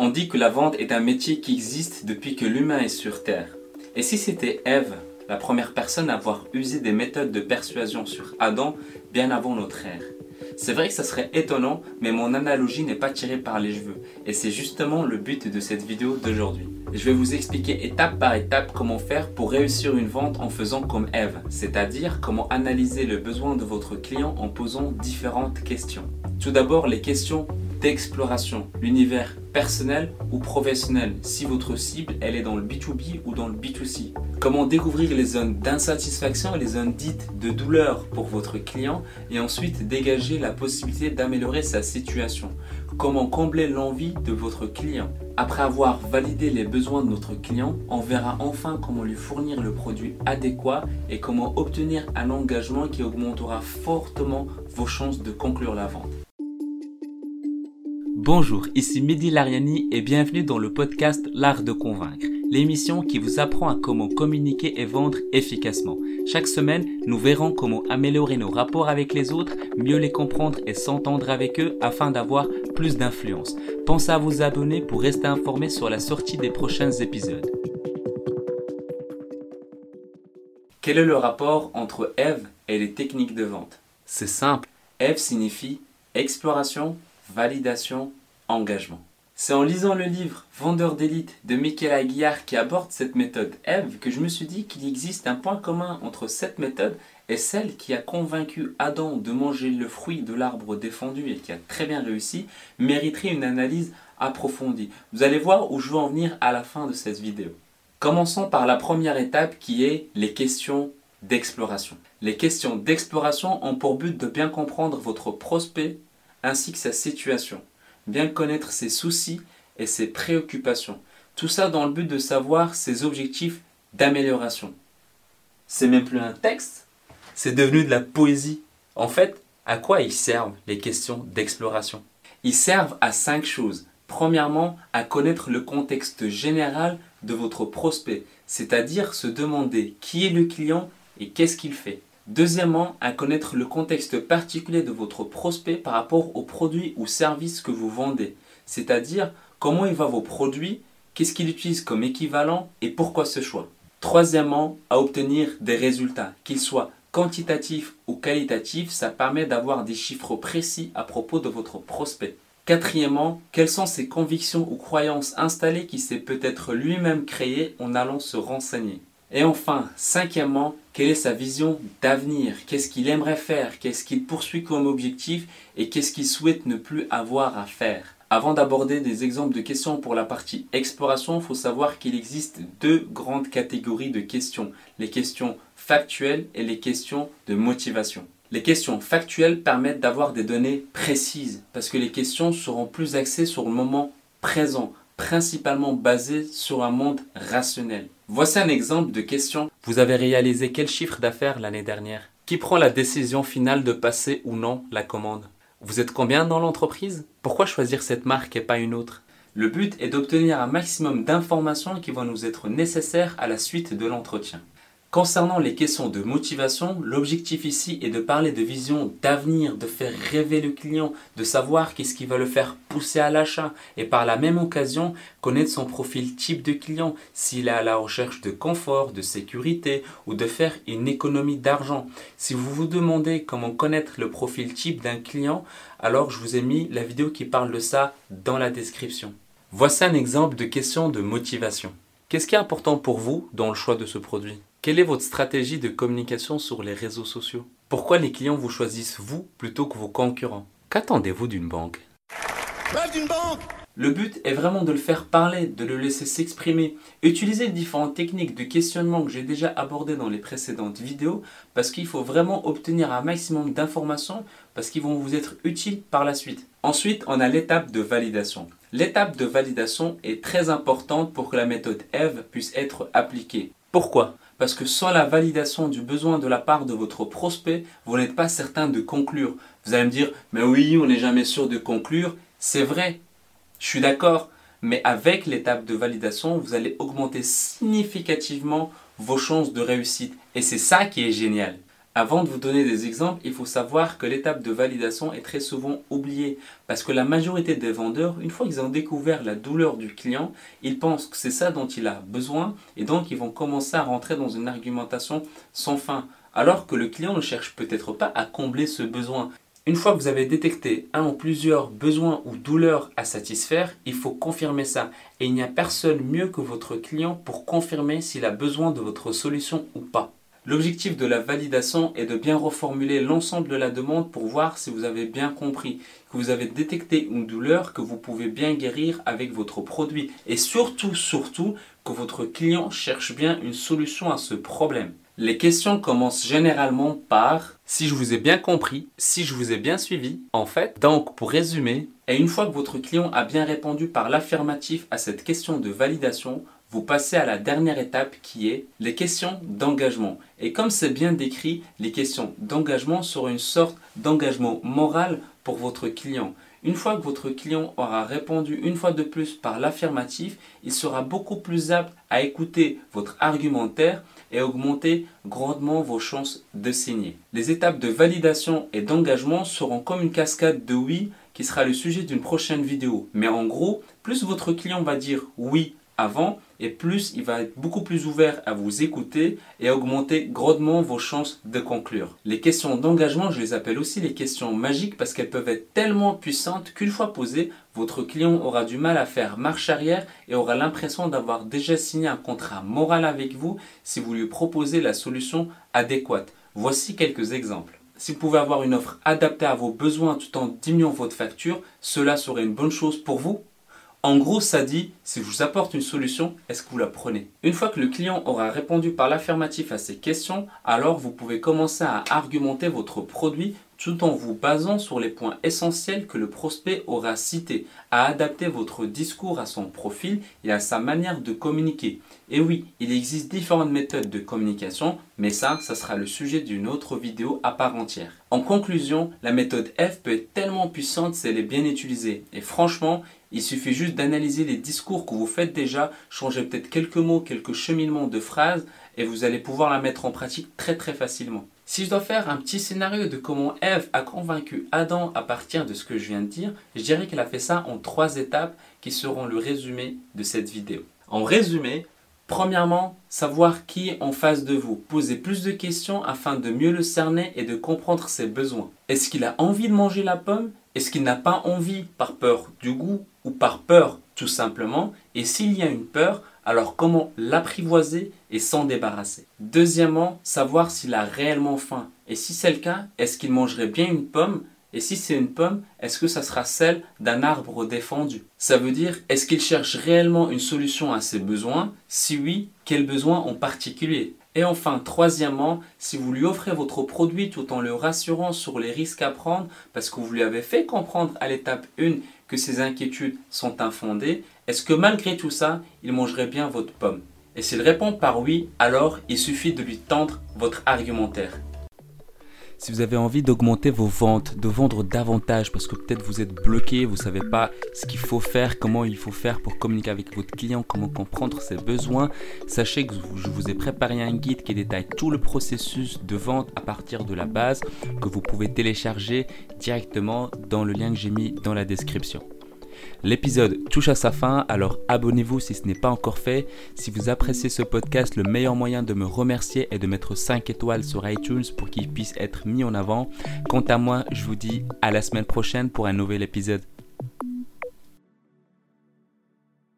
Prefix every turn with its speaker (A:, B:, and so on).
A: On dit que la vente est un métier qui existe depuis que l'humain est sur Terre. Et si c'était Ève, la première personne à avoir usé des méthodes de persuasion sur Adam bien avant notre ère? C'est vrai que ça serait étonnant, mais mon analogie n'est pas tirée par les cheveux. Et c'est justement le but de cette vidéo d'aujourd'hui. Je vais vous expliquer étape par étape comment faire pour réussir une vente en faisant comme Eve, c'est-à-dire comment analyser le besoin de votre client en posant différentes questions. Tout d'abord, les questions d'exploration, l'univers personnel ou professionnel, si votre cible elle est dans le B2B ou dans le B2C. Comment découvrir les zones d'insatisfaction et les zones dites de douleur pour votre client et ensuite dégager la possibilité d'améliorer sa situation? Comment combler l'envie de votre client? Après avoir validé les besoins de notre client, on verra enfin comment lui fournir le produit adéquat et comment obtenir un engagement qui augmentera fortement vos chances de conclure la vente. Bonjour, ici Mehdi Lariani et bienvenue dans le podcast L'Art de Convaincre, l'émission qui vous apprend à comment communiquer et vendre efficacement. Chaque semaine, nous verrons comment améliorer nos rapports avec les autres, mieux les comprendre et s'entendre avec eux afin d'avoir plus d'influence. Pensez à vous abonner pour rester informé sur la sortie des prochains épisodes. Quel est le rapport entre Eve et les techniques de vente? C'est simple. Eve signifie exploration, validation, C'est en lisant le livre Vendeur d'élite de Michael Aguiar qui aborde cette méthode Eve que je me suis dit qu'il existe un point commun entre cette méthode et celle qui a convaincu Adam de manger le fruit de l'arbre défendu et qui a très bien réussi, mériterait une analyse approfondie. Vous allez voir où je veux en venir à la fin de cette vidéo. Commençons par la première étape qui est les questions d'exploration. Les questions d'exploration ont pour but de bien comprendre votre prospect ainsi que sa situation bien connaître ses soucis et ses préoccupations. Tout ça dans le but de savoir ses objectifs d'amélioration. C'est même plus un texte, c'est devenu de la poésie. En fait, à quoi ils servent les questions d'exploration? Ils servent à cinq choses. Premièrement, à connaître le contexte général de votre prospect, c'est-à-dire se demander qui est le client et qu'est-ce qu'il fait. Deuxièmement, à connaître le contexte particulier de votre prospect par rapport aux produits ou services que vous vendez, c'est-à-dire comment il va vos produits, qu'est-ce qu'il utilise comme équivalent et pourquoi ce choix. Troisièmement, à obtenir des résultats, qu'ils soient quantitatifs ou qualitatifs, ça permet d'avoir des chiffres précis à propos de votre prospect. Quatrièmement, quelles sont ses convictions ou croyances installées qu'il s'est peut-être lui-même créées en allant se renseigner. Et enfin, cinquièmement, quelle est sa vision d'avenir? Qu'est-ce qu'il aimerait faire? Qu'est-ce qu'il poursuit comme objectif? Et qu'est-ce qu'il souhaite ne plus avoir à faire? Avant d'aborder des exemples de questions pour la partie exploration, il faut savoir qu'il existe deux grandes catégories de questions. Les questions factuelles et les questions de motivation. Les questions factuelles permettent d'avoir des données précises parce que les questions seront plus axées sur le moment présent, principalement basées sur un monde rationnel. Voici un exemple de question. Vous avez réalisé quel chiffre d'affaires l'année dernière? Qui prend la décision finale de passer ou non la commande? Vous êtes combien dans l'entreprise? Pourquoi choisir cette marque et pas une autre? Le but est d'obtenir un maximum d'informations qui vont nous être nécessaires à la suite de l'entretien. Concernant les questions de motivation, l'objectif ici est de parler de vision d'avenir, de faire rêver le client, de savoir qu'est-ce qui va le faire pousser à l'achat et par la même occasion connaître son profil type de client, s'il est à la recherche de confort, de sécurité ou de faire une économie d'argent. Si vous vous demandez comment connaître le profil type d'un client, alors je vous ai mis la vidéo qui parle de ça dans la description. Voici un exemple de question de motivation. Qu'est-ce qui est important pour vous dans le choix de ce produit? Quelle est votre stratégie de communication sur les réseaux sociaux? Pourquoi les clients vous choisissent vous plutôt que vos concurrents? Qu'attendez-vous d'une banque? D'une banque le but est vraiment de le faire parler, de le laisser s'exprimer. Utilisez les différentes techniques de questionnement que j'ai déjà abordées dans les précédentes vidéos parce qu'il faut vraiment obtenir un maximum d'informations parce qu'ils vont vous être utiles par la suite. Ensuite, on a l'étape de validation. L'étape de validation est très importante pour que la méthode EVE puisse être appliquée. Pourquoi? Parce que sans la validation du besoin de la part de votre prospect, vous n'êtes pas certain de conclure. Vous allez me dire, mais oui, on n'est jamais sûr de conclure. C'est vrai, je suis d'accord, mais avec l'étape de validation, vous allez augmenter significativement vos chances de réussite. Et c'est ça qui est génial. Avant de vous donner des exemples, il faut savoir que l'étape de validation est très souvent oubliée parce que la majorité des vendeurs, une fois qu'ils ont découvert la douleur du client, ils pensent que c'est ça dont il a besoin et donc ils vont commencer à rentrer dans une argumentation sans fin alors que le client ne cherche peut-être pas à combler ce besoin. Une fois que vous avez détecté un ou plusieurs besoins ou douleurs à satisfaire, il faut confirmer ça. Et il n'y a personne mieux que votre client pour confirmer s'il a besoin de votre solution ou pas. L'objectif de la validation est de bien reformuler l'ensemble de la demande pour voir si vous avez bien compris, que vous avez détecté une douleur que vous pouvez bien guérir avec votre produit et surtout, surtout, que votre client cherche bien une solution à ce problème. Les questions commencent généralement par si je vous ai bien compris, si je vous ai bien suivi. En fait, donc pour résumer, et une fois que votre client a bien répondu par l'affirmatif à cette question de validation, vous passez à la dernière étape qui est les questions d'engagement. Et comme c'est bien décrit, les questions d'engagement seront une sorte d'engagement moral pour votre client. Une fois que votre client aura répondu une fois de plus par l'affirmatif, il sera beaucoup plus apte à écouter votre argumentaire et augmenter grandement vos chances de signer. Les étapes de validation et d'engagement seront comme une cascade de oui qui sera le sujet d'une prochaine vidéo. Mais en gros, plus votre client va dire oui avant et plus il va être beaucoup plus ouvert à vous écouter et augmenter grandement vos chances de conclure. Les questions d'engagement, je les appelle aussi les questions magiques parce qu'elles peuvent être tellement puissantes qu'une fois posées, votre client aura du mal à faire marche arrière et aura l'impression d'avoir déjà signé un contrat moral avec vous si vous lui proposez la solution adéquate. Voici quelques exemples. Si vous pouvez avoir une offre adaptée à vos besoins tout en diminuant votre facture, cela serait une bonne chose pour vous en gros, ça dit, si je vous apporte une solution, est-ce que vous la prenez? Une fois que le client aura répondu par l'affirmatif à ces questions, alors vous pouvez commencer à argumenter votre produit tout en vous basant sur les points essentiels que le prospect aura cités, à adapter votre discours à son profil et à sa manière de communiquer. Et oui, il existe différentes méthodes de communication, mais ça, ça sera le sujet d'une autre vidéo à part entière. En conclusion, la méthode F peut être tellement puissante si elle est bien utilisée. Et franchement, il suffit juste d'analyser les discours que vous faites déjà, changer peut-être quelques mots, quelques cheminements de phrases, et vous allez pouvoir la mettre en pratique très très facilement. Si je dois faire un petit scénario de comment Ève a convaincu Adam à partir de ce que je viens de dire, je dirais qu'elle a fait ça en trois étapes qui seront le résumé de cette vidéo. En résumé, Premièrement, savoir qui est en face de vous. Poser plus de questions afin de mieux le cerner et de comprendre ses besoins. Est-ce qu'il a envie de manger la pomme? Est-ce qu'il n'a pas envie par peur du goût ou par peur tout simplement. Et s'il y a une peur, alors comment l'apprivoiser et s'en débarrasser? Deuxièmement, savoir s'il a réellement faim. Et si c'est le cas, est-ce qu'il mangerait bien une pomme? Et si c'est une pomme, est-ce que ça sera celle d'un arbre défendu? Ça veut dire, est-ce qu'il cherche réellement une solution à ses besoins? Si oui, quels besoins en particulier? Et enfin, troisièmement, si vous lui offrez votre produit tout en le rassurant sur les risques à prendre, parce que vous lui avez fait comprendre à l'étape 1 que ses inquiétudes sont infondées, est-ce que malgré tout ça, il mangerait bien votre pomme? Et s'il répond par oui, alors il suffit de lui tendre votre argumentaire. Si vous avez envie d'augmenter vos ventes, de vendre davantage parce que peut-être vous êtes bloqué, vous ne savez pas ce qu'il faut faire, comment il faut faire pour communiquer avec votre client, comment comprendre ses besoins, sachez que je vous ai préparé un guide qui détaille tout le processus de vente à partir de la base que vous pouvez télécharger directement dans le lien que j'ai mis dans la description. L'épisode touche à sa fin, alors abonnez-vous si ce n'est pas encore fait. Si vous appréciez ce podcast, le meilleur moyen de me remercier est de mettre 5 étoiles sur iTunes pour qu'il puisse être mis en avant. Quant à moi, je vous dis à la semaine prochaine pour un nouvel épisode.